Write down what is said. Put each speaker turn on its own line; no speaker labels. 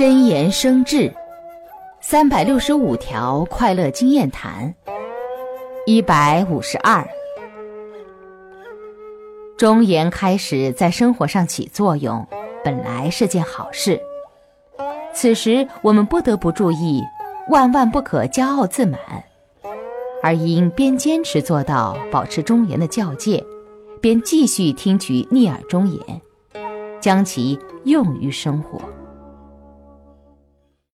真言生智，三百六十五条快乐经验谈，一百五十二。忠言开始在生活上起作用，本来是件好事。此时我们不得不注意，万万不可骄傲自满，而应边坚持做到保持忠言的教戒，边继续听取逆耳忠言，将其用于生活。